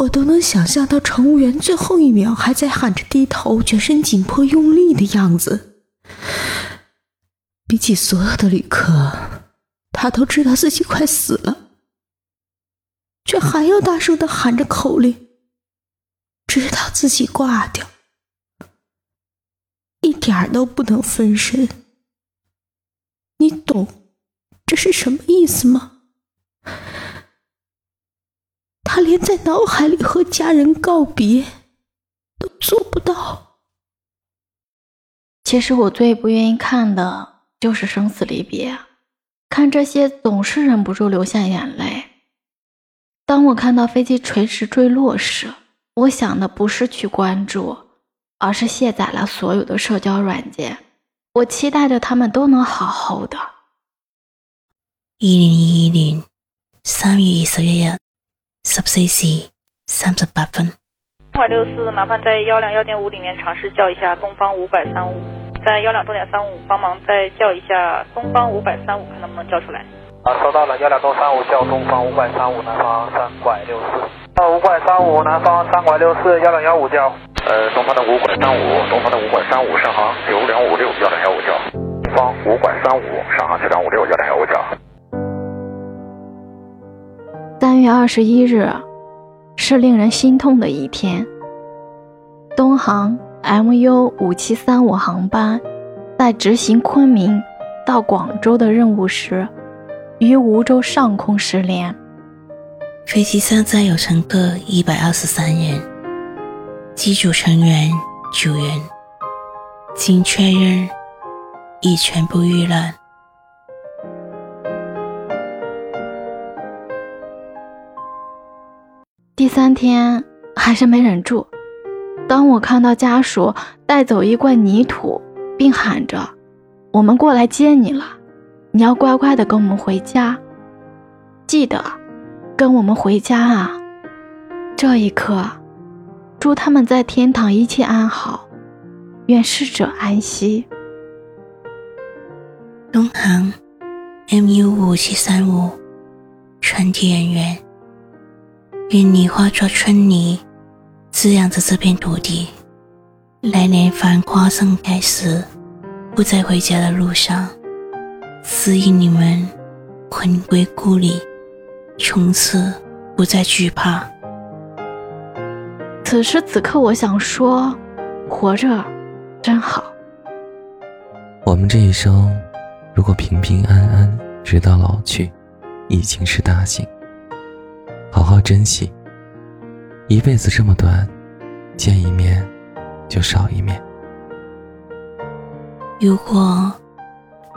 我都能想象到乘务员最后一秒还在喊着低头、全身紧迫用力的样子。比起所有的旅客，他都知道自己快死了，却还要大声的喊着口令，直到自己挂掉，一点都不能分神。你懂这是什么意思吗？他连在脑海里和家人告别都做不到。其实我最不愿意看的就是生死离别，看这些总是忍不住流下眼泪。当我看到飞机垂直坠落时，我想的不是去关注，而是卸载了所有的社交软件。我期待着他们都能好好的。二零二二年三月二十一日。十四时三十八分。东六四，麻烦在幺两幺点五里面尝试叫一下东方五百三五，在幺两多点三五帮忙再叫一下东方五百三五，看能不能叫出来。啊，收到了，幺两多三五叫东方五百三五，南方三拐六四。啊，五拐三五，南方三拐六四，幺两幺五叫。呃，东方的五拐三五，东方的五拐三五，上行九两五六，幺两幺五叫。东方五拐三五，上行九两五六，幺两幺五叫。三月二十一日是令人心痛的一天。东航 MU 五七三五航班在执行昆明到广州的任务时，于梧州上空失联。飞机上载有乘客一百二十三人，机组成员九人，经确认已全部遇难。第三天还是没忍住，当我看到家属带走一罐泥土，并喊着“我们过来接你了，你要乖乖的跟我们回家，记得跟我们回家啊！”这一刻，祝他们在天堂一切安好，愿逝者安息。东航 MU 五七三五全体人员。愿你化作春泥，滋养着这片土地。来年繁花盛开时，不在回家的路上，指引你们魂归故里，从此不再惧怕。此时此刻，我想说，活着真好。我们这一生，如果平平安安直到老去，已经是大幸。好好珍惜，一辈子这么短，见一面就少一面。如果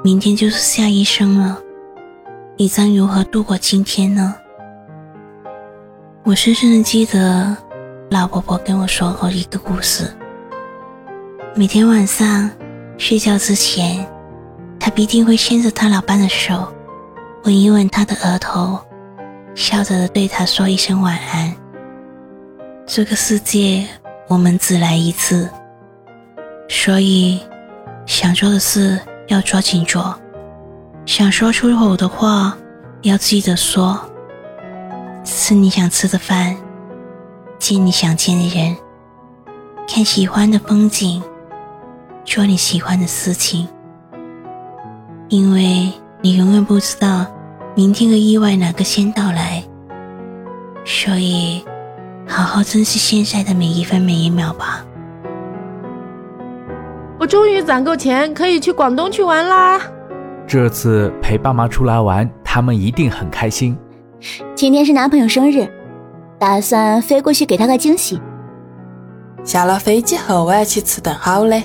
明天就是下一生了，你将如何度过今天呢？我深深的记得老婆婆跟我说过一个故事。每天晚上睡觉之前，她必定会牵着她老伴的手，吻一吻他的额头。笑着的对他说一声晚安。这个世界我们只来一次，所以想做的事要抓紧做，想说出口的话要记得说。吃你想吃的饭，见你想见的人，看喜欢的风景，做你喜欢的事情，因为你永远不知道。明天的意外哪个先到来？所以，好好珍惜现在的每一分每一秒吧。我终于攒够钱，可以去广东去玩啦！这次陪爸妈出来玩，他们一定很开心。今天是男朋友生日，打算飞过去给他个惊喜。下了飞机后，我要去吃顿好的。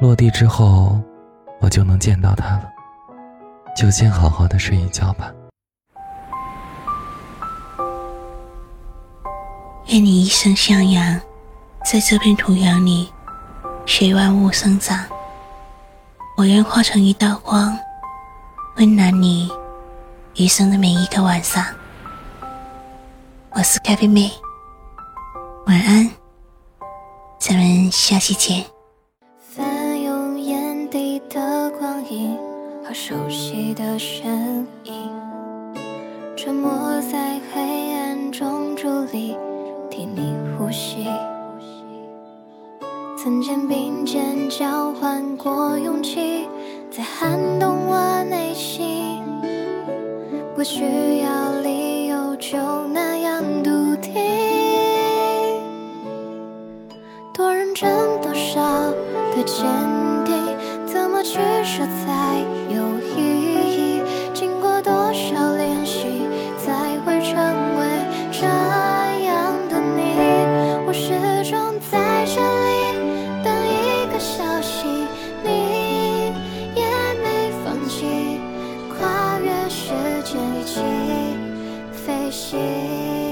落地之后，我就能见到他了。就先好好的睡一觉吧。愿你一生向阳，在这片土壤里，随万物生长。我愿化成一道光，温暖你余生的每一个晚上。我是咖啡妹，晚安，咱们下期见。我熟悉的身影，沉默在黑暗中伫立，替你呼吸。曾肩并肩交换过勇气，在撼动我内心。不需要理由就那样笃定，多认真多少的坚定。一起飞行。